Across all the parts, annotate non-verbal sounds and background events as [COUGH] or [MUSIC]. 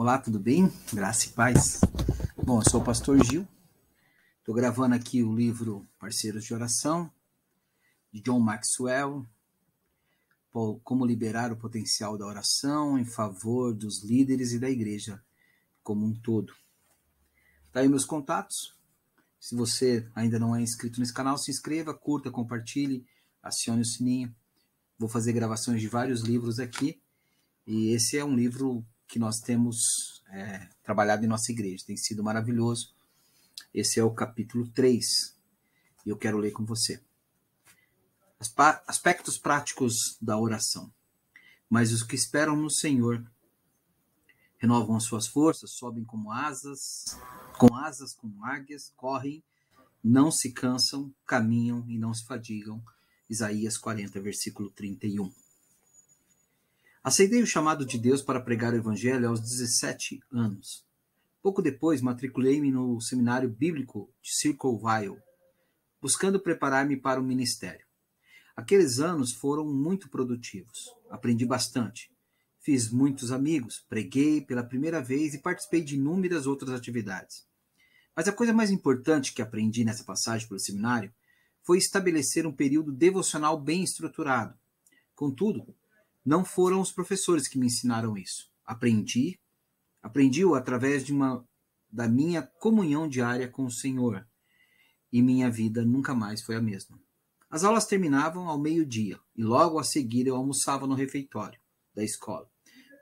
Olá, tudo bem? Graça e paz. Bom, eu sou o pastor Gil. Estou gravando aqui o livro Parceiros de Oração, de John Maxwell, Como Liberar o Potencial da Oração em favor dos líderes e da igreja como um todo. Tá aí meus contatos. Se você ainda não é inscrito nesse canal, se inscreva, curta, compartilhe, acione o sininho. Vou fazer gravações de vários livros aqui. E esse é um livro que nós temos é, trabalhado em nossa igreja. Tem sido maravilhoso. Esse é o capítulo 3 e eu quero ler com você. Aspectos práticos da oração. Mas os que esperam no Senhor renovam as suas forças, sobem como asas, com asas como águias, correm, não se cansam, caminham e não se fadigam. Isaías 40, versículo 31. Aceitei o chamado de Deus para pregar o Evangelho aos 17 anos. Pouco depois, matriculei-me no seminário bíblico de Circleville, buscando preparar-me para o ministério. Aqueles anos foram muito produtivos. Aprendi bastante. Fiz muitos amigos, preguei pela primeira vez e participei de inúmeras outras atividades. Mas a coisa mais importante que aprendi nessa passagem pelo seminário foi estabelecer um período devocional bem estruturado. Contudo, não foram os professores que me ensinaram isso. Aprendi, aprendi-o através de uma da minha comunhão diária com o Senhor. E minha vida nunca mais foi a mesma. As aulas terminavam ao meio-dia e logo a seguir eu almoçava no refeitório da escola.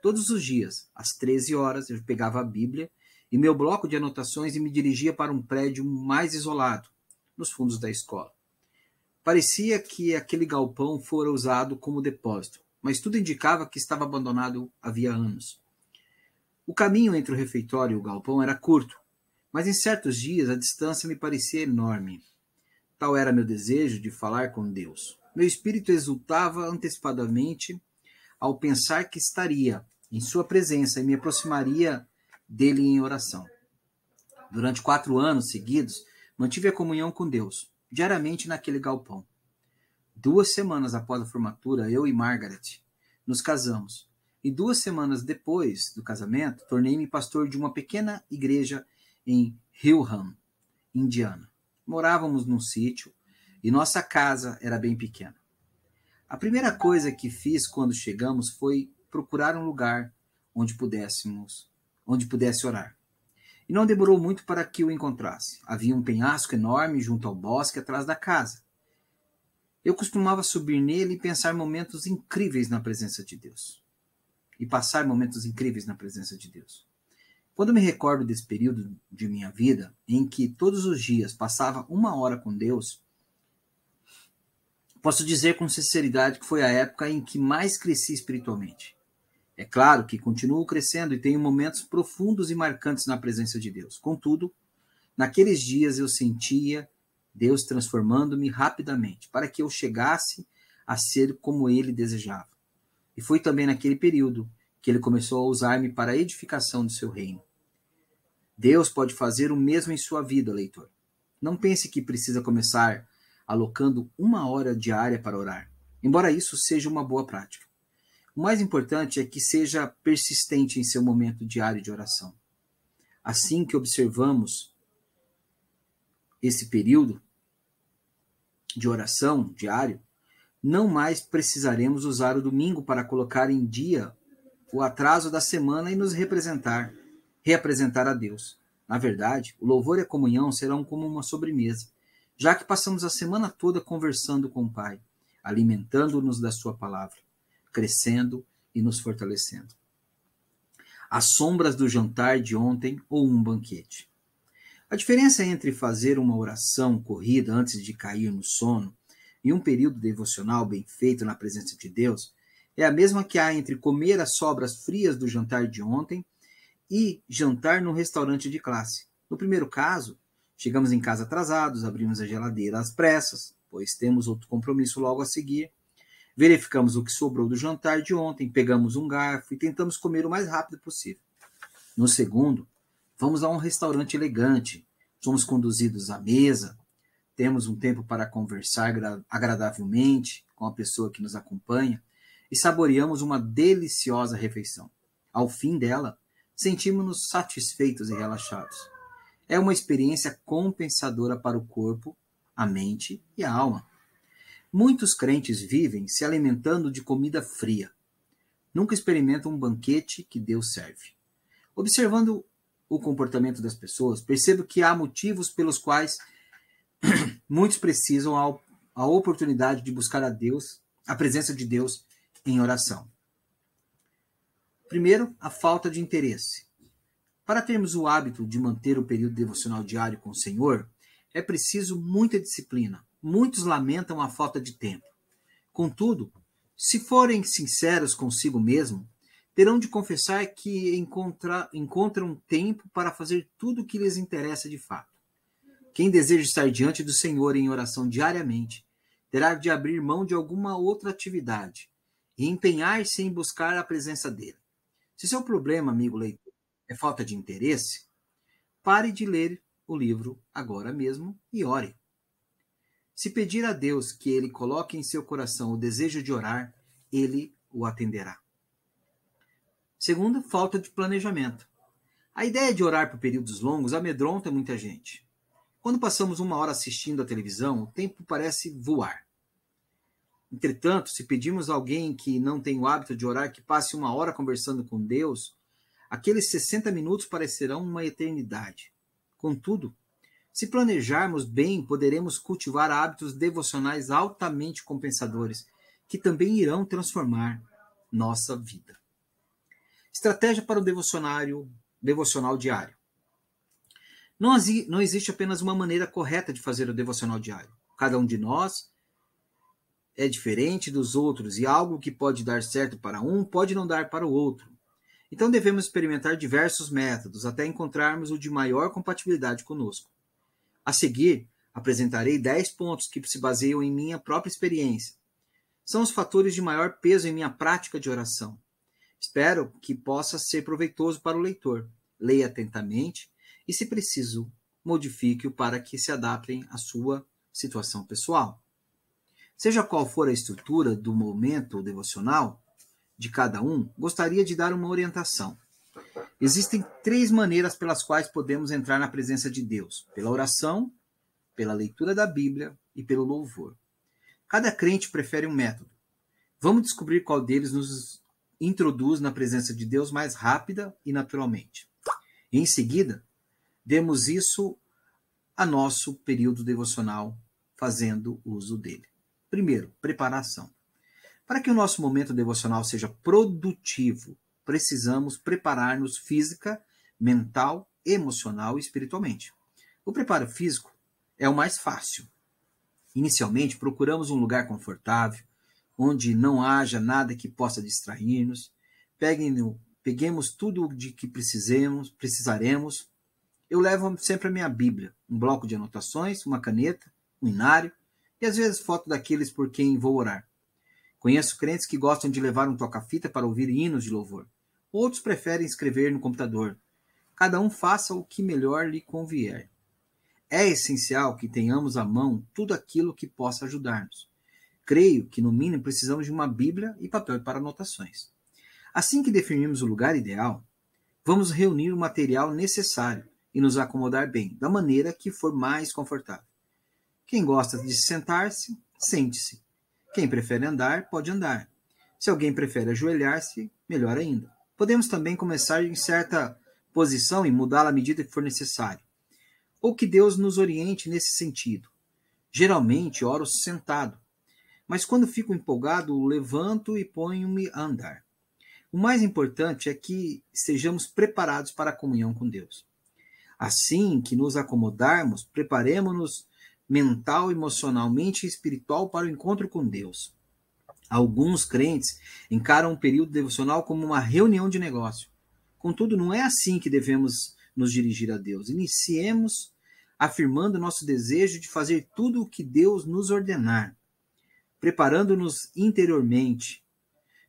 Todos os dias, às 13 horas, eu pegava a Bíblia e meu bloco de anotações e me dirigia para um prédio mais isolado, nos fundos da escola. Parecia que aquele galpão fora usado como depósito mas tudo indicava que estava abandonado havia anos. O caminho entre o refeitório e o galpão era curto, mas em certos dias a distância me parecia enorme. Tal era meu desejo de falar com Deus. Meu espírito exultava antecipadamente ao pensar que estaria em Sua presença e me aproximaria dele em oração. Durante quatro anos seguidos, mantive a comunhão com Deus, diariamente naquele galpão. Duas semanas após a formatura, eu e Margaret nos casamos. E duas semanas depois do casamento, tornei-me pastor de uma pequena igreja em Hillham, Indiana. Morávamos num sítio e nossa casa era bem pequena. A primeira coisa que fiz quando chegamos foi procurar um lugar onde pudéssemos, onde pudesse orar. E não demorou muito para que o encontrasse. Havia um penhasco enorme junto ao bosque atrás da casa. Eu costumava subir nele e pensar momentos incríveis na presença de Deus. E passar momentos incríveis na presença de Deus. Quando me recordo desse período de minha vida em que todos os dias passava uma hora com Deus, posso dizer com sinceridade que foi a época em que mais cresci espiritualmente. É claro que continuo crescendo e tenho momentos profundos e marcantes na presença de Deus. Contudo, naqueles dias eu sentia Deus transformando-me rapidamente, para que eu chegasse a ser como ele desejava. E foi também naquele período que ele começou a usar-me para a edificação do seu reino. Deus pode fazer o mesmo em sua vida, leitor. Não pense que precisa começar alocando uma hora diária para orar, embora isso seja uma boa prática. O mais importante é que seja persistente em seu momento diário de oração. Assim que observamos esse período, de oração diário, não mais precisaremos usar o domingo para colocar em dia o atraso da semana e nos representar, reapresentar a Deus. Na verdade, o louvor e a comunhão serão como uma sobremesa, já que passamos a semana toda conversando com o Pai, alimentando-nos da Sua palavra, crescendo e nos fortalecendo. As sombras do jantar de ontem ou um banquete. A diferença entre fazer uma oração corrida antes de cair no sono e um período devocional bem feito na presença de Deus é a mesma que há entre comer as sobras frias do jantar de ontem e jantar no restaurante de classe. No primeiro caso, chegamos em casa atrasados, abrimos a geladeira às pressas, pois temos outro compromisso logo a seguir. Verificamos o que sobrou do jantar de ontem, pegamos um garfo e tentamos comer o mais rápido possível. No segundo, Vamos a um restaurante elegante, somos conduzidos à mesa, temos um tempo para conversar agradavelmente com a pessoa que nos acompanha e saboreamos uma deliciosa refeição. Ao fim dela, sentimos-nos satisfeitos e relaxados. É uma experiência compensadora para o corpo, a mente e a alma. Muitos crentes vivem se alimentando de comida fria. Nunca experimentam um banquete que Deus serve. Observando o comportamento das pessoas, percebo que há motivos pelos quais [CLEARS THROAT] muitos precisam a oportunidade de buscar a Deus, a presença de Deus em oração. Primeiro, a falta de interesse. Para termos o hábito de manter o período devocional diário com o Senhor, é preciso muita disciplina. Muitos lamentam a falta de tempo. Contudo, se forem sinceros consigo mesmo, terão de confessar que encontra, encontram tempo para fazer tudo o que lhes interessa de fato. Quem deseja estar diante do Senhor em oração diariamente, terá de abrir mão de alguma outra atividade e empenhar-se em buscar a presença dele. Se seu problema, amigo leitor, é falta de interesse, pare de ler o livro agora mesmo e ore. Se pedir a Deus que ele coloque em seu coração o desejo de orar, ele o atenderá. Segundo, falta de planejamento. A ideia de orar por períodos longos amedronta muita gente. Quando passamos uma hora assistindo à televisão, o tempo parece voar. Entretanto, se pedimos a alguém que não tem o hábito de orar que passe uma hora conversando com Deus, aqueles 60 minutos parecerão uma eternidade. Contudo, se planejarmos bem, poderemos cultivar hábitos devocionais altamente compensadores, que também irão transformar nossa vida. Estratégia para o devocionário, devocional diário. Não, não existe apenas uma maneira correta de fazer o devocional diário. Cada um de nós é diferente dos outros e algo que pode dar certo para um pode não dar para o outro. Então devemos experimentar diversos métodos até encontrarmos o de maior compatibilidade conosco. A seguir, apresentarei 10 pontos que se baseiam em minha própria experiência. São os fatores de maior peso em minha prática de oração. Espero que possa ser proveitoso para o leitor. Leia atentamente e, se preciso, modifique-o para que se adaptem à sua situação pessoal. Seja qual for a estrutura do momento devocional de cada um, gostaria de dar uma orientação. Existem três maneiras pelas quais podemos entrar na presença de Deus: pela oração, pela leitura da Bíblia e pelo louvor. Cada crente prefere um método. Vamos descobrir qual deles nos introduz na presença de Deus mais rápida e naturalmente. Em seguida, demos isso a nosso período devocional, fazendo uso dele. Primeiro, preparação. Para que o nosso momento devocional seja produtivo, precisamos preparar-nos física, mental, emocional e espiritualmente. O preparo físico é o mais fácil. Inicialmente, procuramos um lugar confortável, onde não haja nada que possa distrair-nos. Peguemos tudo de que precisemos, precisaremos. Eu levo sempre a minha Bíblia, um bloco de anotações, uma caneta, um inário e às vezes foto daqueles por quem vou orar. Conheço crentes que gostam de levar um toca-fita para ouvir hinos de louvor. Outros preferem escrever no computador. Cada um faça o que melhor lhe convier. É essencial que tenhamos à mão tudo aquilo que possa ajudar-nos. Creio que, no mínimo, precisamos de uma Bíblia e papel para anotações. Assim que definirmos o lugar ideal, vamos reunir o material necessário e nos acomodar bem, da maneira que for mais confortável. Quem gosta de sentar-se, sente-se. Quem prefere andar, pode andar. Se alguém prefere ajoelhar-se, melhor ainda. Podemos também começar em certa posição e mudá-la à medida que for necessário. Ou que Deus nos oriente nesse sentido. Geralmente oro sentado, mas quando fico empolgado, levanto e ponho-me a andar. O mais importante é que estejamos preparados para a comunhão com Deus. Assim que nos acomodarmos, preparemos-nos mental, emocionalmente e espiritual para o encontro com Deus. Alguns crentes encaram o período devocional como uma reunião de negócio. Contudo, não é assim que devemos nos dirigir a Deus. Iniciemos afirmando nosso desejo de fazer tudo o que Deus nos ordenar, preparando-nos interiormente.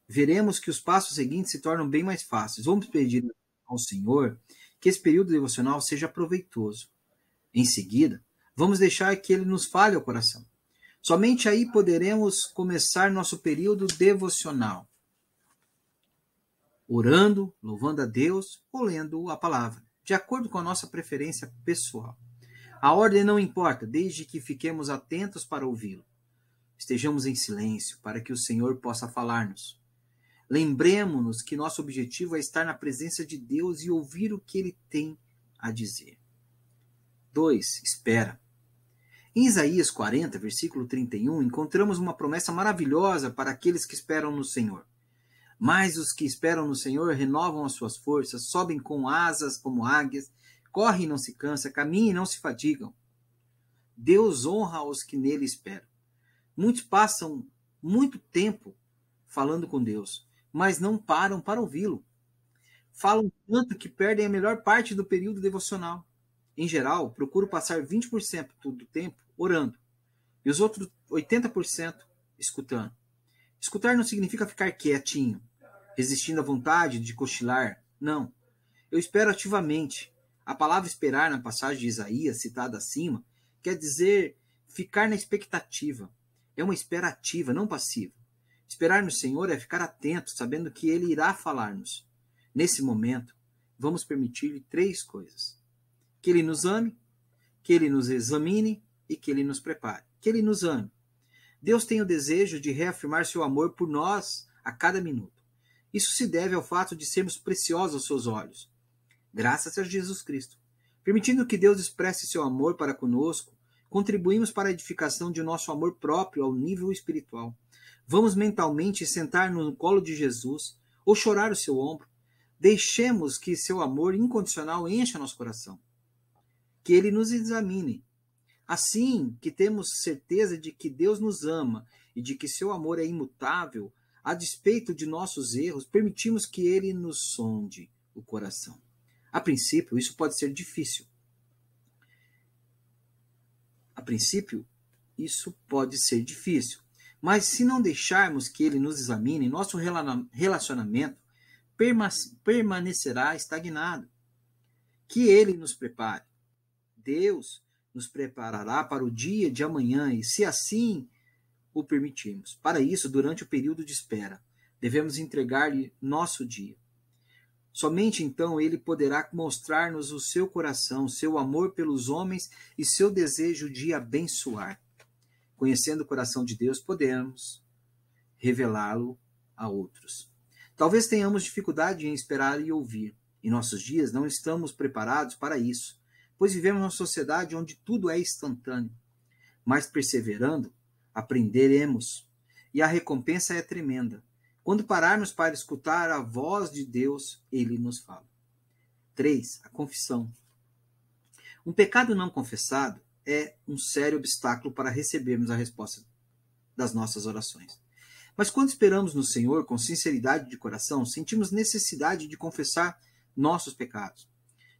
Veremos que os passos seguintes se tornam bem mais fáceis. Vamos pedir ao Senhor que esse período devocional seja proveitoso. Em seguida, Vamos deixar que ele nos fale ao coração. Somente aí poderemos começar nosso período devocional. orando, louvando a Deus ou lendo a palavra, de acordo com a nossa preferência pessoal. A ordem não importa, desde que fiquemos atentos para ouvi-lo. Estejamos em silêncio para que o Senhor possa falar-nos. Lembremos-nos que nosso objetivo é estar na presença de Deus e ouvir o que ele tem a dizer. 2. Espera. Em Isaías 40, versículo 31, encontramos uma promessa maravilhosa para aqueles que esperam no Senhor. Mas os que esperam no Senhor renovam as suas forças, sobem com asas como águias, correm e não se cansam, caminham e não se fatigam. Deus honra os que nele esperam. Muitos passam muito tempo falando com Deus, mas não param para ouvi-lo. Falam tanto que perdem a melhor parte do período devocional. Em geral, procuro passar 20% do tempo orando e os outros 80% escutando. Escutar não significa ficar quietinho, resistindo à vontade de cochilar. Não. Eu espero ativamente. A palavra esperar na passagem de Isaías, citada acima, quer dizer ficar na expectativa. É uma espera ativa, não passiva. Esperar no Senhor é ficar atento, sabendo que Ele irá falar-nos. Nesse momento, vamos permitir-lhe três coisas: que Ele nos ame, que Ele nos examine e que Ele nos prepare. Que Ele nos ame. Deus tem o desejo de reafirmar seu amor por nós a cada minuto. Isso se deve ao fato de sermos preciosos aos seus olhos, graças a Jesus Cristo. Permitindo que Deus expresse seu amor para conosco, contribuímos para a edificação de nosso amor próprio ao nível espiritual. Vamos mentalmente sentar no colo de Jesus ou chorar o seu ombro. Deixemos que seu amor incondicional encha nosso coração. Que ele nos examine. Assim que temos certeza de que Deus nos ama e de que seu amor é imutável, a despeito de nossos erros, permitimos que ele nos sonde o coração. A princípio, isso pode ser difícil. A princípio, isso pode ser difícil. Mas se não deixarmos que ele nos examine, nosso relacionamento permanecerá estagnado. Que ele nos prepare. Deus nos preparará para o dia de amanhã e, se assim o permitirmos. Para isso, durante o período de espera, devemos entregar-lhe nosso dia. Somente então ele poderá mostrar-nos o seu coração, seu amor pelos homens e seu desejo de abençoar. Conhecendo o coração de Deus, podemos revelá-lo a outros. Talvez tenhamos dificuldade em esperar e ouvir. Em nossos dias não estamos preparados para isso, pois vivemos numa sociedade onde tudo é instantâneo. Mas perseverando, aprenderemos, e a recompensa é tremenda. Quando pararmos para escutar a voz de Deus, ele nos fala. 3. A confissão. Um pecado não confessado é um sério obstáculo para recebermos a resposta das nossas orações. Mas quando esperamos no Senhor com sinceridade de coração, sentimos necessidade de confessar nossos pecados.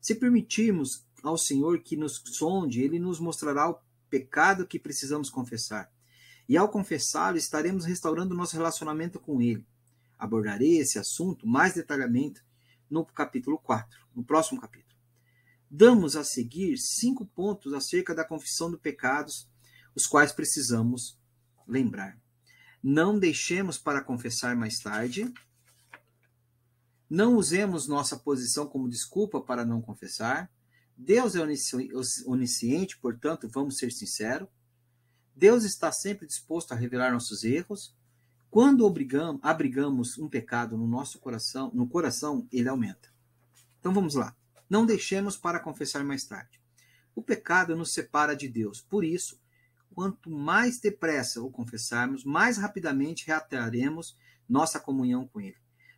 Se permitirmos ao Senhor que nos sonde, ele nos mostrará o pecado que precisamos confessar. E ao confessá-lo, estaremos restaurando nosso relacionamento com ele. Abordarei esse assunto mais detalhadamente no capítulo 4, no próximo capítulo. Damos a seguir cinco pontos acerca da confissão de pecados, os quais precisamos lembrar. Não deixemos para confessar mais tarde. Não usemos nossa posição como desculpa para não confessar. Deus é onisciente, portanto, vamos ser sinceros. Deus está sempre disposto a revelar nossos erros. Quando obrigamos, abrigamos um pecado no nosso coração, no coração, ele aumenta. Então vamos lá. Não deixemos para confessar mais tarde. O pecado nos separa de Deus. Por isso, quanto mais depressa o confessarmos, mais rapidamente reataremos nossa comunhão com ele.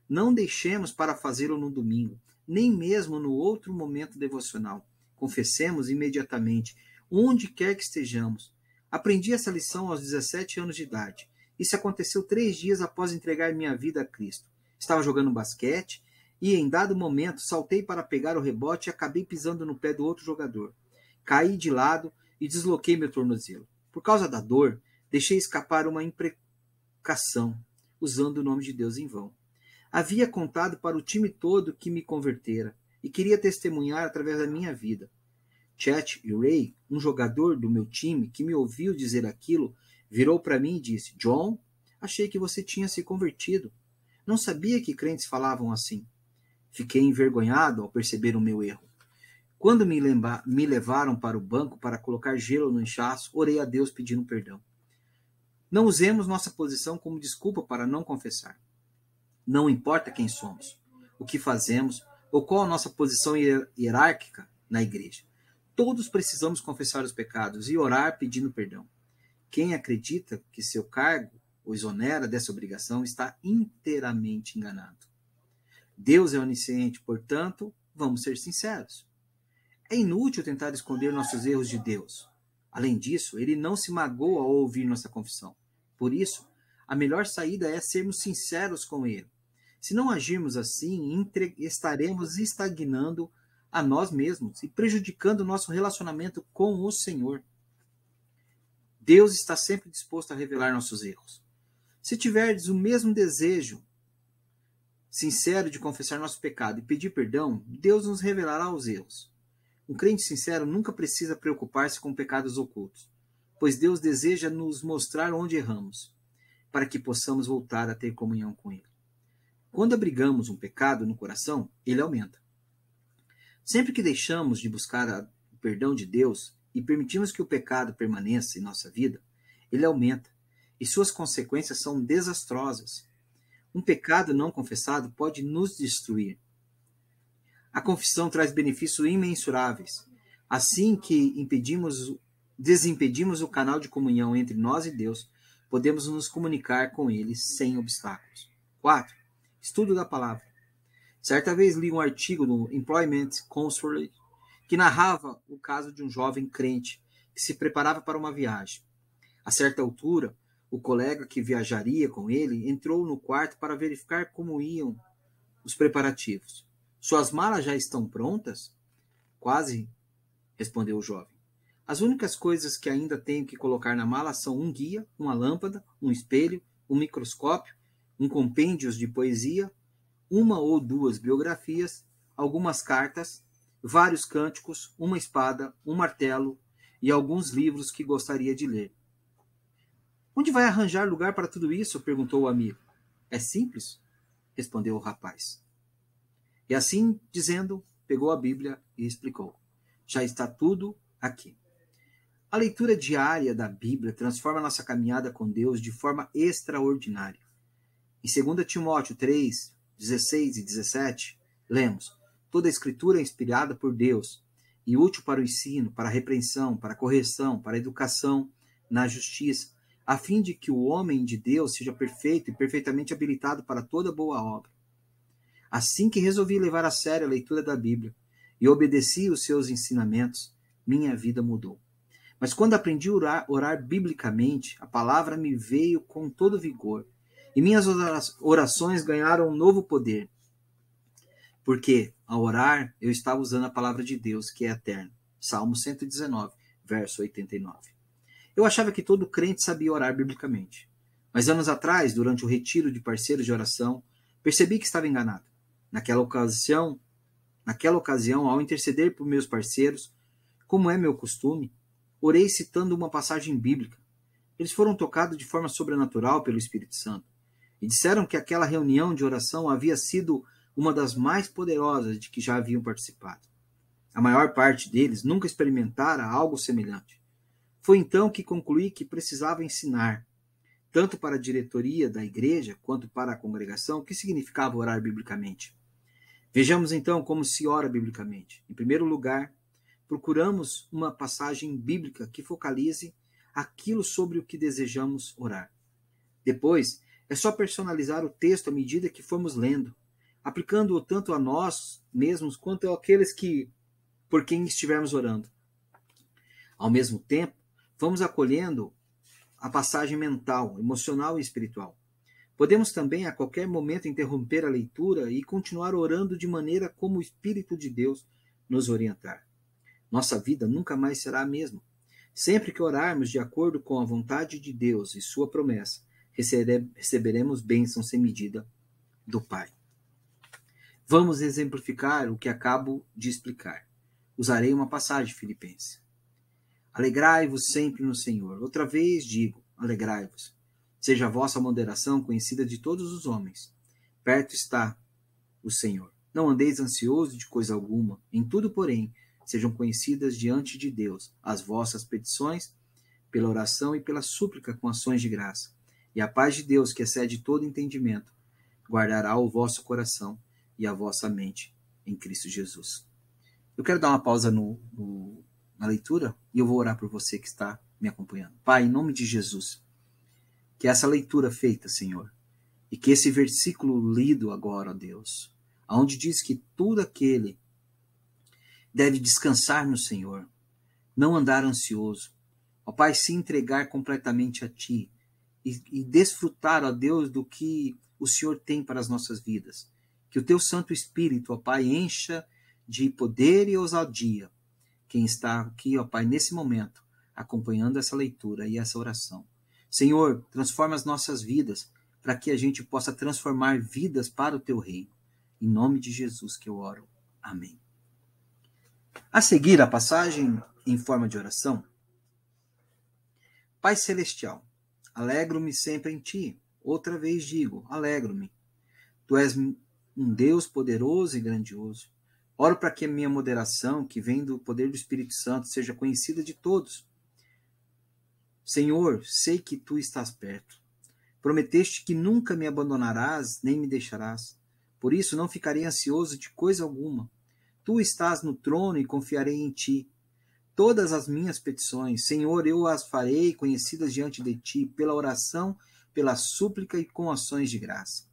Não deixemos para fazê-lo no domingo, nem mesmo no outro momento devocional. Confessemos imediatamente, onde quer que estejamos. Aprendi essa lição aos 17 anos de idade. Isso aconteceu três dias após entregar minha vida a Cristo. Estava jogando basquete e, em dado momento, saltei para pegar o rebote e acabei pisando no pé do outro jogador. Caí de lado e desloquei meu tornozelo. Por causa da dor, deixei escapar uma imprecação, usando o nome de Deus em vão. Havia contado para o time todo que me convertera e queria testemunhar através da minha vida. Chet e Ray, um jogador do meu time que me ouviu dizer aquilo, virou para mim e disse: John, achei que você tinha se convertido. Não sabia que crentes falavam assim. Fiquei envergonhado ao perceber o meu erro. Quando me, lembra, me levaram para o banco para colocar gelo no inchaço, orei a Deus pedindo perdão. Não usemos nossa posição como desculpa para não confessar. Não importa quem somos, o que fazemos ou qual a nossa posição hierárquica na igreja. Todos precisamos confessar os pecados e orar pedindo perdão. Quem acredita que seu cargo o exonera dessa obrigação está inteiramente enganado. Deus é onisciente, portanto, vamos ser sinceros. É inútil tentar esconder nossos erros de Deus. Além disso, ele não se magoa ao ouvir nossa confissão. Por isso, a melhor saída é sermos sinceros com ele. Se não agirmos assim, estaremos estagnando a nós mesmos e prejudicando nosso relacionamento com o Senhor. Deus está sempre disposto a revelar nossos erros. Se tiverdes o mesmo desejo sincero de confessar nosso pecado e pedir perdão, Deus nos revelará os erros. Um crente sincero nunca precisa preocupar-se com pecados ocultos, pois Deus deseja nos mostrar onde erramos, para que possamos voltar a ter comunhão com Ele. Quando abrigamos um pecado no coração, ele aumenta. Sempre que deixamos de buscar o perdão de Deus e permitimos que o pecado permaneça em nossa vida, ele aumenta e suas consequências são desastrosas. Um pecado não confessado pode nos destruir. A confissão traz benefícios imensuráveis. Assim que impedimos, desimpedimos o canal de comunhão entre nós e Deus, podemos nos comunicar com Ele sem obstáculos. 4. Estudo da palavra. Certa vez li um artigo no Employment Consulate que narrava o caso de um jovem crente que se preparava para uma viagem. A certa altura, o colega que viajaria com ele entrou no quarto para verificar como iam os preparativos. Suas malas já estão prontas? Quase, respondeu o jovem. As únicas coisas que ainda tenho que colocar na mala são um guia, uma lâmpada, um espelho, um microscópio, um compêndio de poesia, uma ou duas biografias, algumas cartas, vários cânticos, uma espada, um martelo e alguns livros que gostaria de ler. Onde vai arranjar lugar para tudo isso? perguntou o amigo. É simples, respondeu o rapaz. E assim dizendo, pegou a Bíblia e explicou: Já está tudo aqui. A leitura diária da Bíblia transforma nossa caminhada com Deus de forma extraordinária. Em 2 Timóteo 3, 16 e 17, lemos: Toda a Escritura é inspirada por Deus e útil para o ensino, para a repreensão, para a correção, para a educação na justiça, a fim de que o homem de Deus seja perfeito e perfeitamente habilitado para toda boa obra. Assim que resolvi levar a sério a leitura da Bíblia e obedeci os seus ensinamentos, minha vida mudou. Mas quando aprendi a orar, orar biblicamente, a palavra me veio com todo vigor e minhas orações ganharam um novo poder. Porque, ao orar, eu estava usando a palavra de Deus, que é eterna. Salmo 119, verso 89. Eu achava que todo crente sabia orar biblicamente. Mas anos atrás, durante o retiro de parceiros de oração, percebi que estava enganado. Naquela ocasião, naquela ocasião, ao interceder por meus parceiros, como é meu costume, orei citando uma passagem bíblica. Eles foram tocados de forma sobrenatural pelo Espírito Santo e disseram que aquela reunião de oração havia sido uma das mais poderosas de que já haviam participado. A maior parte deles nunca experimentara algo semelhante. Foi então que concluí que precisava ensinar, tanto para a diretoria da igreja quanto para a congregação, o que significava orar biblicamente. Vejamos então como se ora biblicamente. Em primeiro lugar, procuramos uma passagem bíblica que focalize aquilo sobre o que desejamos orar. Depois, é só personalizar o texto à medida que formos lendo, aplicando-o tanto a nós mesmos quanto àqueles que por quem estivermos orando. Ao mesmo tempo, vamos acolhendo a passagem mental, emocional e espiritual. Podemos também a qualquer momento interromper a leitura e continuar orando de maneira como o Espírito de Deus nos orientar. Nossa vida nunca mais será a mesma. Sempre que orarmos de acordo com a vontade de Deus e sua promessa, receberemos bênção sem medida do Pai. Vamos exemplificar o que acabo de explicar. Usarei uma passagem filipense. Alegrai-vos sempre no Senhor. Outra vez digo, alegrai-vos. Seja a vossa moderação conhecida de todos os homens. Perto está o Senhor. Não andeis ansioso de coisa alguma, em tudo, porém, sejam conhecidas diante de Deus as vossas petições, pela oração e pela súplica com ações de graça. E a paz de Deus, que excede todo entendimento, guardará o vosso coração e a vossa mente em Cristo Jesus. Eu quero dar uma pausa no, no, na leitura e eu vou orar por você que está me acompanhando. Pai, em nome de Jesus, que essa leitura feita, Senhor, e que esse versículo lido agora, ó Deus, onde diz que tudo aquele deve descansar no Senhor, não andar ansioso, ó Pai, se entregar completamente a Ti e, e desfrutar, ó Deus, do que o Senhor tem para as nossas vidas. Que o Teu Santo Espírito, ó Pai, encha de poder e ousadia quem está aqui, ó Pai, nesse momento, acompanhando essa leitura e essa oração. Senhor, transforma as nossas vidas para que a gente possa transformar vidas para o Teu reino. Em nome de Jesus que eu oro. Amém. A seguir, a passagem em forma de oração. Pai Celestial, alegro-me sempre em Ti. Outra vez digo, alegro-me. Tu és um Deus poderoso e grandioso. Oro para que a minha moderação, que vem do poder do Espírito Santo, seja conhecida de todos. Senhor, sei que Tu estás perto. Prometeste que nunca me abandonarás nem me deixarás. Por isso não ficarei ansioso de coisa alguma. Tu estás no trono e confiarei em ti. Todas as minhas petições, Senhor, eu as farei conhecidas diante de ti, pela oração, pela súplica e com ações de graça.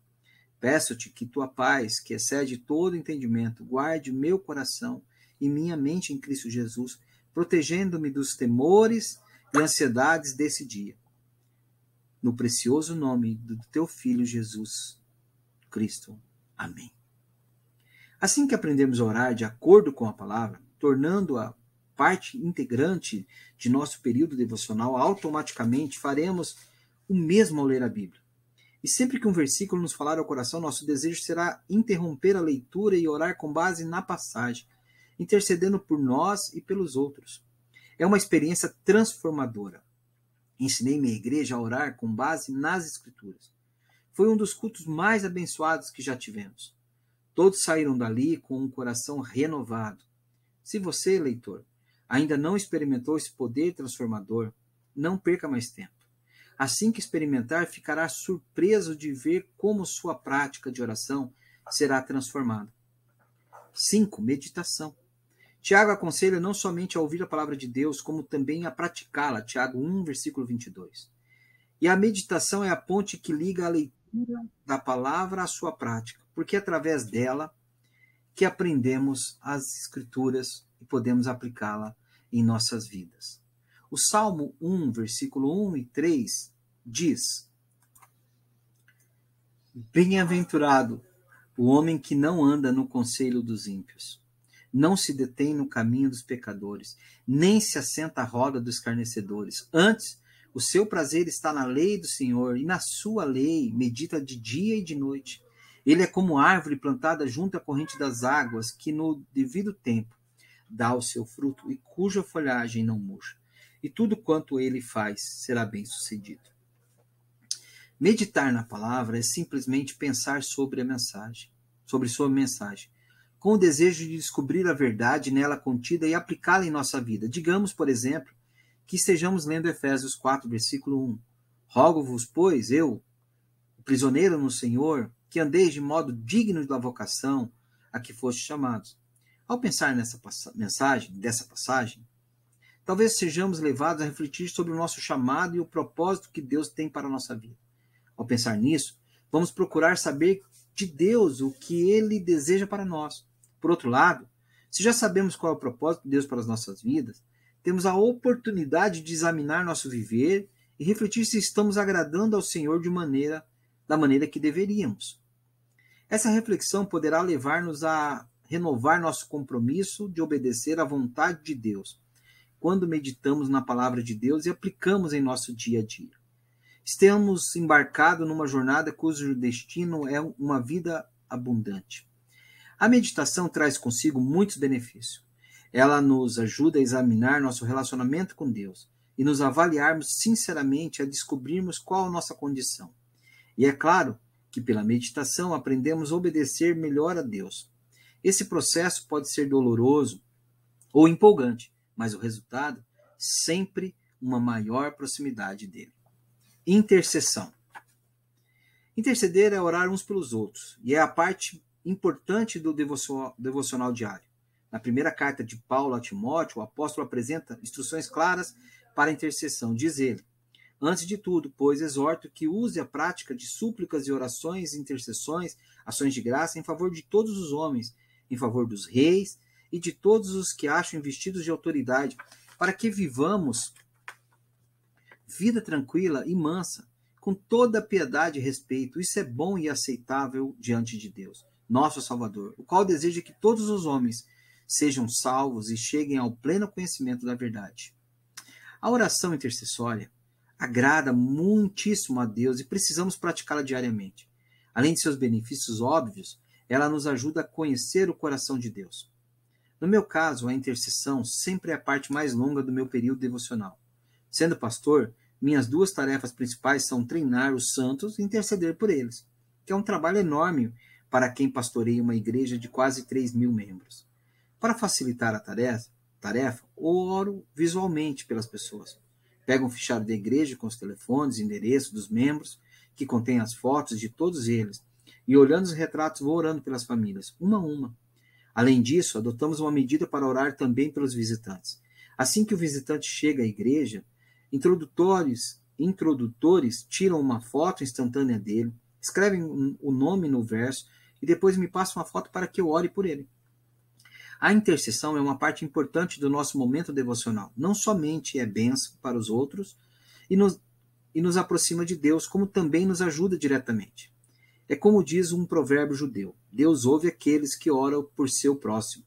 Peço-te que tua paz, que excede todo entendimento, guarde meu coração e minha mente em Cristo Jesus, protegendo-me dos temores e ansiedades desse dia. No precioso nome do teu Filho Jesus Cristo. Amém. Assim que aprendemos a orar de acordo com a palavra, tornando-a parte integrante de nosso período devocional, automaticamente faremos o mesmo ao ler a Bíblia. E sempre que um versículo nos falar ao coração, nosso desejo será interromper a leitura e orar com base na passagem, intercedendo por nós e pelos outros. É uma experiência transformadora. Ensinei minha igreja a orar com base nas Escrituras. Foi um dos cultos mais abençoados que já tivemos. Todos saíram dali com um coração renovado. Se você, leitor, ainda não experimentou esse poder transformador, não perca mais tempo. Assim que experimentar, ficará surpreso de ver como sua prática de oração será transformada. 5. Meditação. Tiago aconselha não somente a ouvir a palavra de Deus, como também a praticá-la. Tiago 1, versículo 22. E a meditação é a ponte que liga a leitura da palavra à sua prática porque é através dela que aprendemos as Escrituras e podemos aplicá-la em nossas vidas. O Salmo 1, versículo 1 e 3 diz: Bem-aventurado o homem que não anda no conselho dos ímpios, não se detém no caminho dos pecadores, nem se assenta à roda dos escarnecedores. Antes, o seu prazer está na lei do Senhor, e na sua lei medita de dia e de noite. Ele é como árvore plantada junto à corrente das águas, que no devido tempo dá o seu fruto e cuja folhagem não murcha. E tudo quanto ele faz será bem sucedido. Meditar na palavra é simplesmente pensar sobre a mensagem, sobre sua mensagem, com o desejo de descobrir a verdade nela contida e aplicá-la em nossa vida. Digamos, por exemplo, que estejamos lendo Efésios 4, versículo 1. Rogo-vos, pois, eu, prisioneiro no Senhor, que andeis de modo digno da vocação a que foste chamados. Ao pensar nessa mensagem, dessa passagem, talvez sejamos levados a refletir sobre o nosso chamado e o propósito que Deus tem para a nossa vida. Ao pensar nisso, vamos procurar saber de Deus o que ele deseja para nós. Por outro lado, se já sabemos qual é o propósito de Deus para as nossas vidas, temos a oportunidade de examinar nosso viver e refletir se estamos agradando ao Senhor de maneira da maneira que deveríamos. Essa reflexão poderá levar-nos a renovar nosso compromisso de obedecer à vontade de Deus, quando meditamos na palavra de Deus e aplicamos em nosso dia a dia. Estamos embarcados numa jornada cujo destino é uma vida abundante. A meditação traz consigo muitos benefícios. Ela nos ajuda a examinar nosso relacionamento com Deus e nos avaliarmos sinceramente a descobrirmos qual a nossa condição. E é claro que pela meditação aprendemos a obedecer melhor a Deus. Esse processo pode ser doloroso ou empolgante, mas o resultado sempre uma maior proximidade dele. Intercessão. Interceder é orar uns pelos outros, e é a parte importante do devocional diário. Na primeira carta de Paulo a Timóteo, o apóstolo apresenta instruções claras para a intercessão. Diz ele: Antes de tudo, pois, exorto que use a prática de súplicas e orações, intercessões, ações de graça em favor de todos os homens, em favor dos reis e de todos os que acham investidos de autoridade, para que vivamos vida tranquila e mansa, com toda piedade e respeito. Isso é bom e aceitável diante de Deus, nosso Salvador, o qual deseja que todos os homens sejam salvos e cheguem ao pleno conhecimento da verdade. A oração intercessória agrada muitíssimo a Deus e precisamos praticá-la diariamente. Além de seus benefícios óbvios, ela nos ajuda a conhecer o coração de Deus. No meu caso, a intercessão sempre é a parte mais longa do meu período devocional. Sendo pastor, minhas duas tarefas principais são treinar os santos e interceder por eles, que é um trabalho enorme para quem pastoreia uma igreja de quase 3 mil membros. Para facilitar a tarefa, tarefa, oro visualmente pelas pessoas. Pego um fichário da igreja com os telefones e endereços dos membros, que contém as fotos de todos eles, e olhando os retratos vou orando pelas famílias, uma a uma. Além disso, adotamos uma medida para orar também pelos visitantes. Assim que o visitante chega à igreja, Introdutores, introdutores tiram uma foto instantânea dele, escrevem o nome no verso e depois me passam uma foto para que eu ore por ele. A intercessão é uma parte importante do nosso momento devocional. Não somente é bênção para os outros e nos, e nos aproxima de Deus, como também nos ajuda diretamente. É como diz um provérbio judeu: Deus ouve aqueles que oram por seu próximo.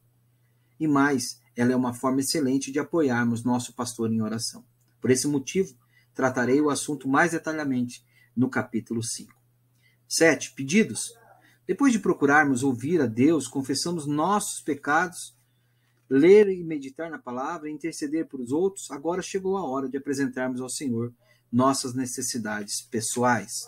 E mais, ela é uma forma excelente de apoiarmos nosso pastor em oração. Por esse motivo, tratarei o assunto mais detalhadamente no capítulo 5. 7. Pedidos. Depois de procurarmos ouvir a Deus, confessamos nossos pecados, ler e meditar na palavra interceder por os outros, agora chegou a hora de apresentarmos ao Senhor nossas necessidades pessoais.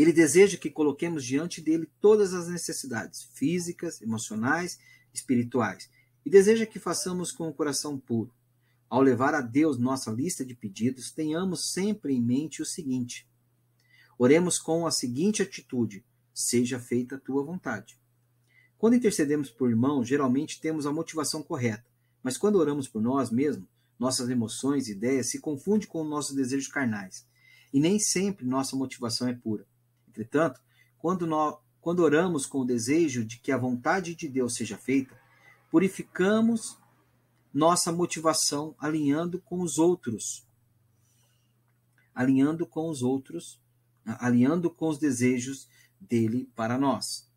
Ele deseja que coloquemos diante dele todas as necessidades físicas, emocionais, espirituais, e deseja que façamos com o coração puro. Ao levar a Deus nossa lista de pedidos, tenhamos sempre em mente o seguinte: oremos com a seguinte atitude: seja feita a tua vontade. Quando intercedemos por irmão, geralmente temos a motivação correta, mas quando oramos por nós mesmos, nossas emoções e ideias se confundem com nossos desejos carnais, e nem sempre nossa motivação é pura. Entretanto, quando, nós, quando oramos com o desejo de que a vontade de Deus seja feita, purificamos nossa motivação alinhando com os outros. Alinhando com os outros, alinhando com os desejos dele para nós.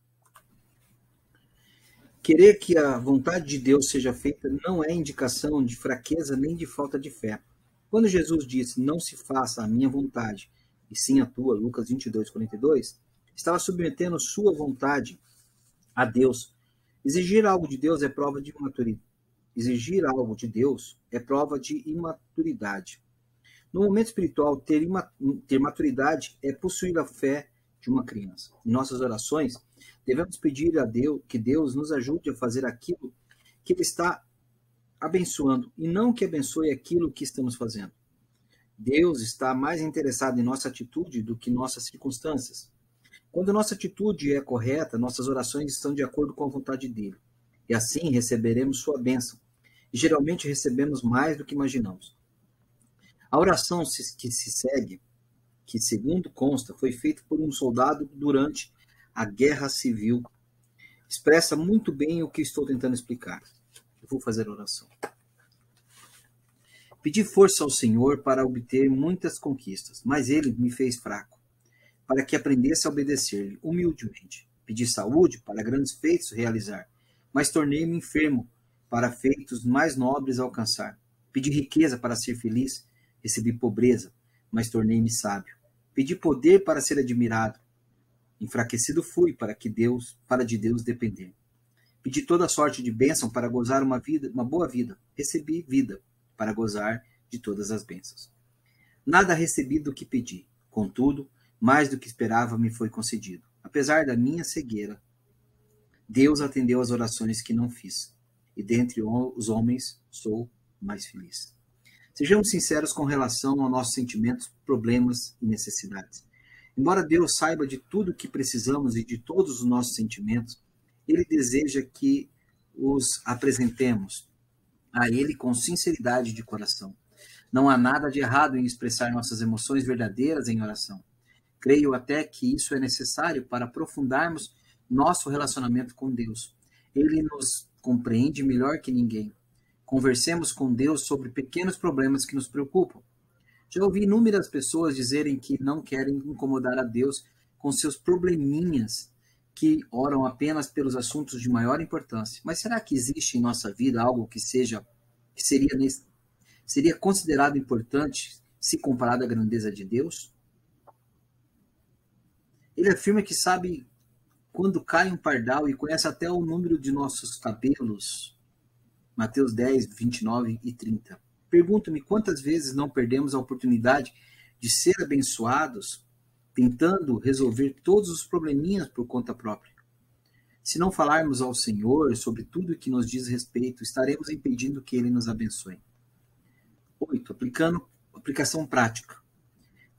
Querer que a vontade de Deus seja feita não é indicação de fraqueza nem de falta de fé. Quando Jesus disse, não se faça a minha vontade, e sim a tua, Lucas 22, 42, estava submetendo sua vontade a Deus. Exigir algo de Deus é prova de maturidade Exigir algo de Deus é prova de imaturidade. No momento espiritual, ter, ima, ter maturidade é possuir a fé de uma criança. Em nossas orações, devemos pedir a Deus que Deus nos ajude a fazer aquilo que Ele está abençoando e não que abençoe aquilo que estamos fazendo. Deus está mais interessado em nossa atitude do que nossas circunstâncias. Quando nossa atitude é correta, nossas orações estão de acordo com a vontade dele e assim receberemos sua bênção. E geralmente recebemos mais do que imaginamos. A oração que se segue, que segundo consta, foi feita por um soldado durante a Guerra Civil, expressa muito bem o que estou tentando explicar. Eu vou fazer a oração. Pedi força ao Senhor para obter muitas conquistas, mas ele me fez fraco, para que aprendesse a obedecer-lhe humildemente. Pedi saúde para grandes feitos realizar, mas tornei-me enfermo para feitos mais nobres alcançar. Pedi riqueza para ser feliz, recebi pobreza, mas tornei-me sábio. Pedi poder para ser admirado, enfraquecido fui para que Deus, para de Deus depender. Pedi toda sorte de bênção para gozar uma vida, uma boa vida. Recebi vida para gozar de todas as bênçãos. Nada recebi do que pedi. Contudo, Mais do que esperava me foi concedido. Apesar da minha cegueira, Deus atendeu às orações que não fiz, e dentre os homens sou mais feliz. Sejamos sinceros com relação aos nossos sentimentos, problemas e necessidades. Embora Deus saiba de tudo o que precisamos e de todos os nossos sentimentos, Ele deseja que os apresentemos a Ele com sinceridade de coração. Não há nada de errado em expressar nossas emoções verdadeiras em oração. Creio até que isso é necessário para aprofundarmos nosso relacionamento com Deus. Ele nos compreende melhor que ninguém. Conversemos com Deus sobre pequenos problemas que nos preocupam. Já ouvi inúmeras pessoas dizerem que não querem incomodar a Deus com seus probleminhas, que oram apenas pelos assuntos de maior importância. Mas será que existe em nossa vida algo que seja que seria seria considerado importante se comparado à grandeza de Deus? Ele afirma que sabe quando cai um pardal e conhece até o número de nossos cabelos. Mateus 10, 29 e 30. Pergunto-me quantas vezes não perdemos a oportunidade de ser abençoados tentando resolver todos os probleminhas por conta própria. Se não falarmos ao Senhor sobre tudo o que nos diz respeito, estaremos impedindo que Ele nos abençoe. 8. Aplicando aplicação prática.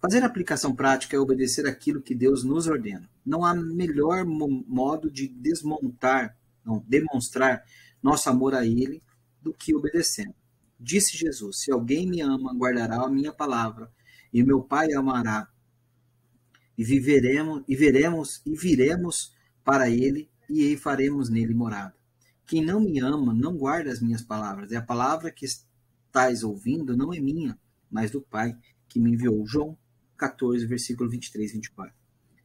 Fazer aplicação prática é obedecer aquilo que Deus nos ordena. Não há melhor modo de desmontar, não, demonstrar nosso amor a Ele do que obedecendo. Disse Jesus: Se alguém me ama, guardará a minha palavra, e meu Pai amará. E viveremos e veremos e viremos para ele e faremos nele morada. Quem não me ama não guarda as minhas palavras. E a palavra que estás ouvindo não é minha, mas do Pai que me enviou. João 14, versículo 23 e 24.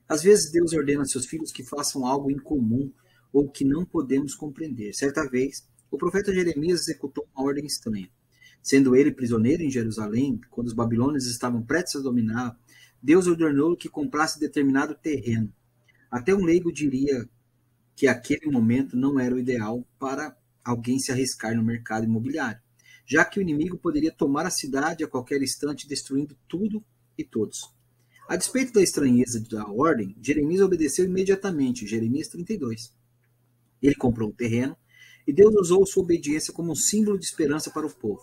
Às vezes Deus ordena a seus filhos que façam algo incomum ou que não podemos compreender. Certa vez, o profeta Jeremias executou uma ordem estranha. Sendo ele prisioneiro em Jerusalém, quando os babilônios estavam prestes a dominar, Deus ordenou que comprasse determinado terreno. Até um leigo diria que aquele momento não era o ideal para alguém se arriscar no mercado imobiliário, já que o inimigo poderia tomar a cidade a qualquer instante, destruindo tudo e todos. A despeito da estranheza da ordem, Jeremias obedeceu imediatamente, Jeremias 32. Ele comprou o terreno e Deus usou sua obediência como um símbolo de esperança para o povo.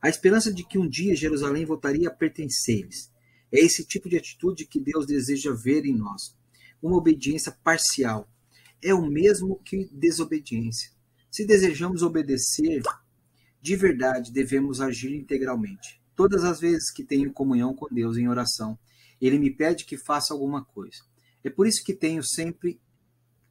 A esperança de que um dia Jerusalém voltaria a pertencer-lhes. É esse tipo de atitude que Deus deseja ver em nós. Uma obediência parcial. É o mesmo que desobediência. Se desejamos obedecer de verdade, devemos agir integralmente. Todas as vezes que tenho comunhão com Deus em oração, Ele me pede que faça alguma coisa. É por isso que tenho sempre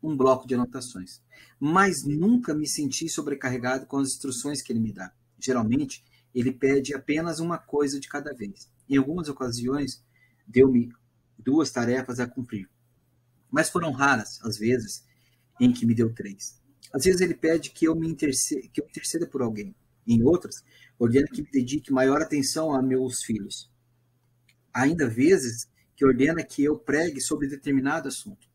um bloco de anotações. Mas nunca me senti sobrecarregado com as instruções que Ele me dá. Geralmente, ele pede apenas uma coisa de cada vez. Em algumas ocasiões, deu-me duas tarefas a cumprir. Mas foram raras as vezes em que me deu três. Às vezes ele pede que eu me interceda, que eu interceda por alguém. Em outras, ordena que me dedique maior atenção a meus filhos. Ainda vezes que ordena que eu pregue sobre determinado assunto.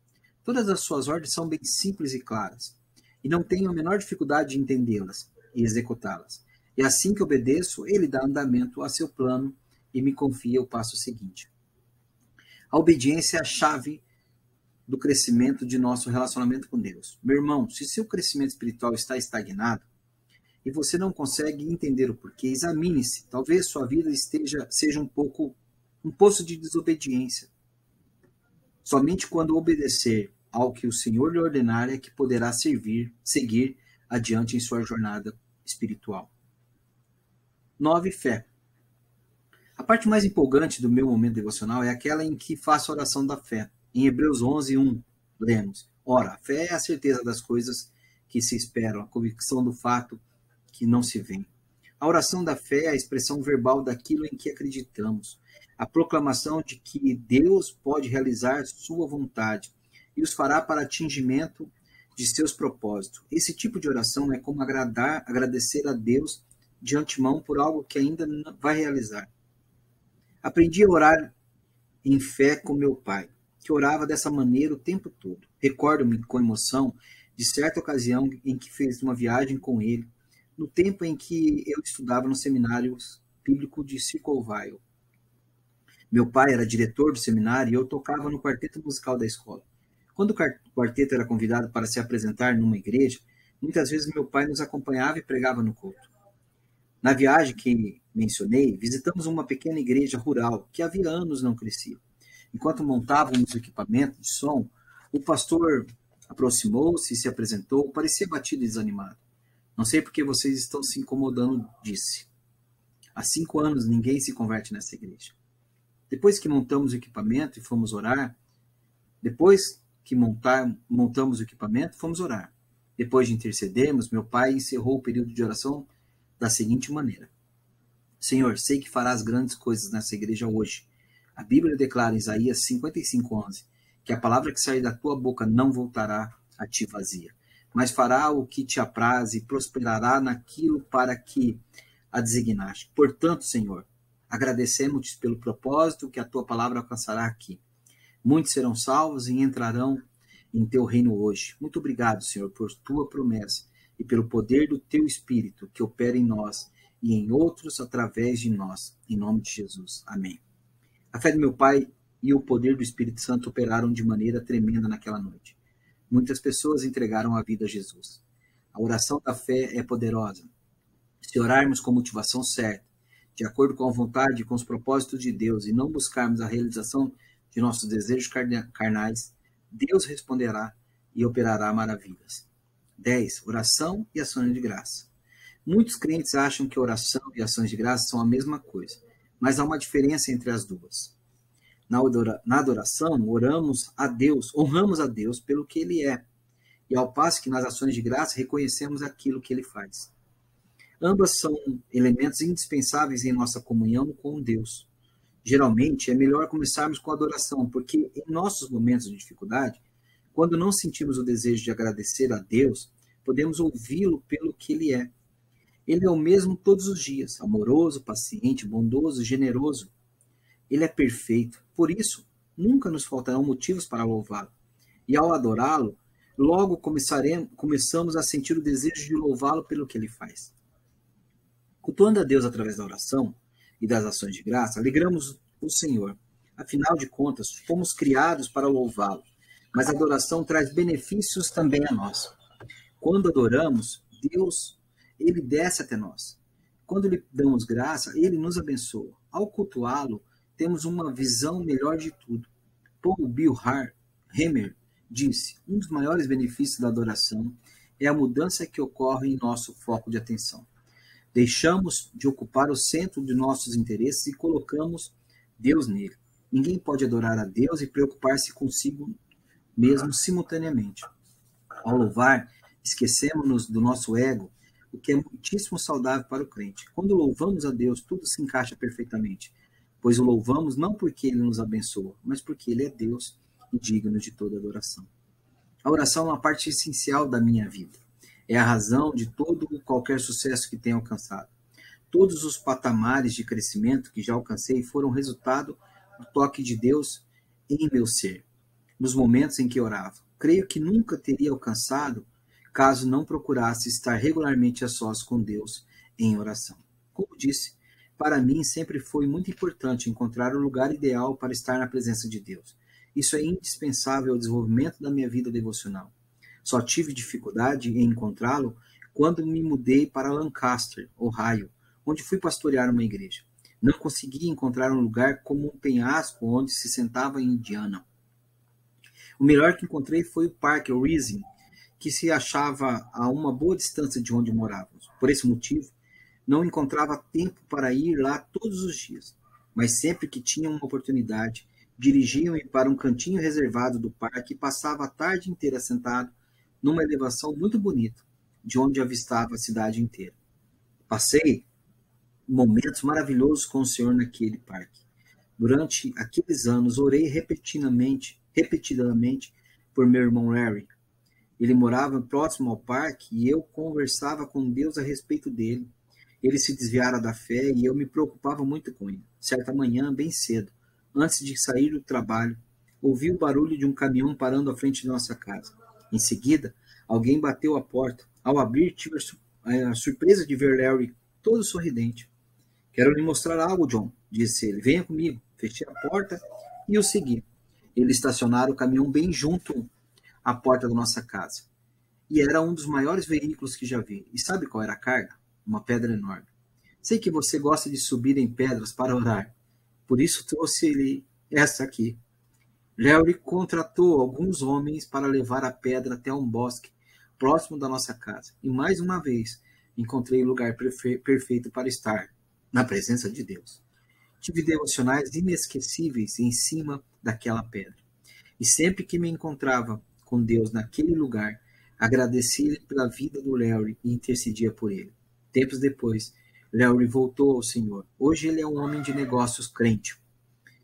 Todas as suas ordens são bem simples e claras, e não tenho a menor dificuldade de entendê-las e executá-las. E assim que obedeço, ele dá andamento a seu plano e me confia o passo seguinte. A obediência é a chave do crescimento de nosso relacionamento com Deus. Meu irmão, se seu crescimento espiritual está estagnado e você não consegue entender o porquê, examine-se. Talvez sua vida esteja seja um pouco um poço de desobediência. Somente quando obedecer ao que o Senhor lhe ordenar é que poderá servir, seguir adiante em sua jornada espiritual. 9. Fé. Parte mais empolgante do meu momento devocional é aquela em que faço a oração da fé. Em Hebreus 11, 1, lemos: Ora, a fé é a certeza das coisas que se esperam, a convicção do fato que não se vê. A oração da fé é a expressão verbal daquilo em que acreditamos, a proclamação de que Deus pode realizar sua vontade e os fará para atingimento de seus propósitos. Esse tipo de oração é como agradar, agradecer a Deus de antemão por algo que ainda vai realizar. Aprendi a orar em fé com meu pai, que orava dessa maneira o tempo todo. Recordo-me com emoção de certa ocasião em que fez uma viagem com ele, no tempo em que eu estudava no seminário bíblico de Circleville. Meu pai era diretor do seminário e eu tocava no quarteto musical da escola. Quando o quarteto era convidado para se apresentar numa igreja, muitas vezes meu pai nos acompanhava e pregava no culto. Na viagem que mencionei, visitamos uma pequena igreja rural que havia anos não crescia. Enquanto montávamos o equipamento de som, o pastor aproximou-se e se apresentou, parecia batido e desanimado. Não sei por que vocês estão se incomodando, disse. Há cinco anos ninguém se converte nessa igreja. Depois que montamos o equipamento e fomos orar, depois que montar, montamos o equipamento, fomos orar. Depois de intercedermos, meu pai encerrou o período de oração da seguinte maneira: Senhor, sei que farás grandes coisas nessa igreja hoje. A Bíblia declara em Isaías 55:11 que a palavra que sair da tua boca não voltará a ti vazia, mas fará o que te apraz e prosperará naquilo para que a designaste. Portanto, Senhor, agradecemos-te pelo propósito que a tua palavra alcançará aqui. Muitos serão salvos e entrarão em teu reino hoje. Muito obrigado, Senhor, por tua promessa e pelo poder do teu Espírito que opera em nós e em outros através de nós. Em nome de Jesus. Amém. A fé do meu pai e o poder do Espírito Santo operaram de maneira tremenda naquela noite. Muitas pessoas entregaram a vida a Jesus. A oração da fé é poderosa. Se orarmos com motivação certa, de acordo com a vontade e com os propósitos de Deus, e não buscarmos a realização de nossos desejos carnais, Deus responderá e operará maravilhas. 10. Oração e ações de graça. Muitos crentes acham que oração e ações de graça são a mesma coisa, mas há uma diferença entre as duas. Na adoração, oramos a Deus, honramos a Deus pelo que Ele é, e ao passo que nas ações de graça reconhecemos aquilo que Ele faz. Ambas são elementos indispensáveis em nossa comunhão com Deus. Geralmente, é melhor começarmos com a adoração, porque em nossos momentos de dificuldade, quando não sentimos o desejo de agradecer a Deus, podemos ouvi-lo pelo que Ele é. Ele é o mesmo todos os dias, amoroso, paciente, bondoso, generoso. Ele é perfeito. Por isso, nunca nos faltarão motivos para louvá-lo. E ao adorá-lo, logo começamos a sentir o desejo de louvá-lo pelo que ele faz. Cultuando a Deus através da oração, e das ações de graça, alegramos o Senhor. Afinal de contas, fomos criados para louvá-lo, mas a adoração traz benefícios também a nós. Quando adoramos, Deus, ele desce até nós. Quando lhe damos graça, ele nos abençoa. Ao cultuá-lo, temos uma visão melhor de tudo. Paul Bill Hammer disse: um dos maiores benefícios da adoração é a mudança que ocorre em nosso foco de atenção. Deixamos de ocupar o centro de nossos interesses e colocamos Deus nele. Ninguém pode adorar a Deus e preocupar-se consigo mesmo simultaneamente. Ao louvar, esquecemos-nos do nosso ego, o que é muitíssimo saudável para o crente. Quando louvamos a Deus, tudo se encaixa perfeitamente, pois o louvamos não porque ele nos abençoa, mas porque ele é Deus e digno de toda adoração. A oração é uma parte essencial da minha vida é a razão de todo qualquer sucesso que tenha alcançado. Todos os patamares de crescimento que já alcancei foram resultado do toque de Deus em meu ser, nos momentos em que orava. Creio que nunca teria alcançado caso não procurasse estar regularmente a sós com Deus em oração. Como disse, para mim sempre foi muito importante encontrar o lugar ideal para estar na presença de Deus. Isso é indispensável ao desenvolvimento da minha vida devocional. Só tive dificuldade em encontrá-lo quando me mudei para Lancaster, Ohio, onde fui pastorear uma igreja. Não consegui encontrar um lugar como um penhasco onde se sentava em Indiana. O melhor que encontrei foi o Parque Rising, que se achava a uma boa distância de onde morávamos. Por esse motivo, não encontrava tempo para ir lá todos os dias, mas sempre que tinha uma oportunidade, dirigia-me para um cantinho reservado do parque e passava a tarde inteira sentado numa elevação muito bonita, de onde avistava a cidade inteira. Passei momentos maravilhosos com o Senhor naquele parque. Durante aqueles anos, orei repetidamente, repetidamente por meu irmão Larry. Ele morava próximo ao parque e eu conversava com Deus a respeito dele. Ele se desviara da fé e eu me preocupava muito com ele. Certa manhã, bem cedo, antes de sair do trabalho, ouvi o barulho de um caminhão parando à frente de nossa casa. Em seguida, alguém bateu a porta. Ao abrir, tive a surpresa de ver Larry todo sorridente. Quero lhe mostrar algo, John, disse ele. Venha comigo. Fechei a porta e o segui. Eles estacionaram o caminhão bem junto à porta da nossa casa. E era um dos maiores veículos que já vi. E sabe qual era a carga? Uma pedra enorme. Sei que você gosta de subir em pedras para orar. Por isso trouxe ele essa aqui. Larry contratou alguns homens para levar a pedra até um bosque próximo da nossa casa. E mais uma vez encontrei o lugar perfeito para estar na presença de Deus. Tive devocionais inesquecíveis em cima daquela pedra. E sempre que me encontrava com Deus naquele lugar, agradecia pela vida do Larry e intercedia por ele. Tempos depois, Larry voltou ao Senhor. Hoje ele é um homem de negócios crente,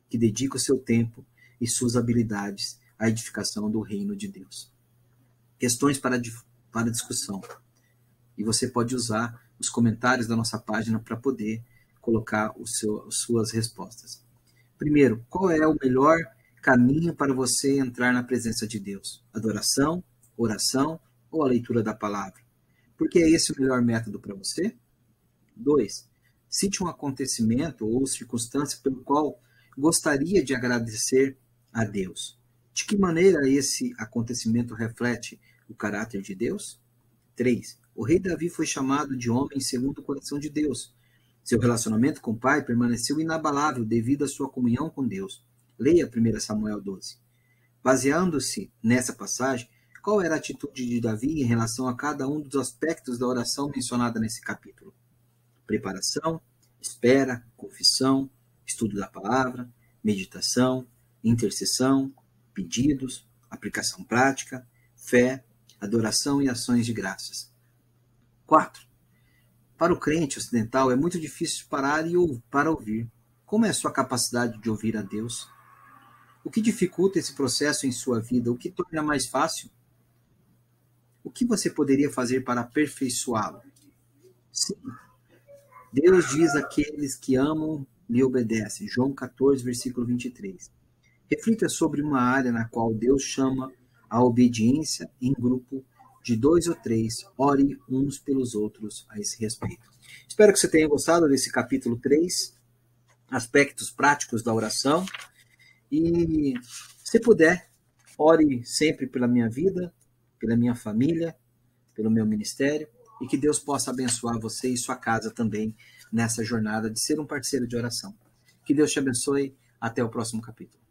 que dedica o seu tempo e suas habilidades à edificação do reino de Deus. Questões para, para discussão. E você pode usar os comentários da nossa página para poder colocar o seu, suas respostas. Primeiro, qual é o melhor caminho para você entrar na presença de Deus? Adoração, oração ou a leitura da palavra? Porque é esse o melhor método para você? Dois, cite um acontecimento ou circunstância pelo qual gostaria de agradecer a Deus. De que maneira esse acontecimento reflete o caráter de Deus? 3. O rei Davi foi chamado de homem segundo o coração de Deus. Seu relacionamento com o pai permaneceu inabalável devido à sua comunhão com Deus. Leia 1 Samuel 12. Baseando-se nessa passagem, qual era a atitude de Davi em relação a cada um dos aspectos da oração mencionada nesse capítulo? Preparação, espera, confissão, estudo da palavra, meditação, intercessão, pedidos, aplicação prática, fé, adoração e ações de graças. 4. Para o crente ocidental é muito difícil parar e para ouvir. Como é a sua capacidade de ouvir a Deus? O que dificulta esse processo em sua vida? O que torna mais fácil? O que você poderia fazer para aperfeiçoá-lo? Sim. Deus diz àqueles que amam lhe obedecem. João 14, versículo 23. Reflita sobre uma área na qual Deus chama a obediência em grupo de dois ou três. Ore uns pelos outros a esse respeito. Espero que você tenha gostado desse capítulo 3, aspectos práticos da oração. E se puder, ore sempre pela minha vida, pela minha família, pelo meu ministério e que Deus possa abençoar você e sua casa também nessa jornada de ser um parceiro de oração. Que Deus te abençoe. Até o próximo capítulo.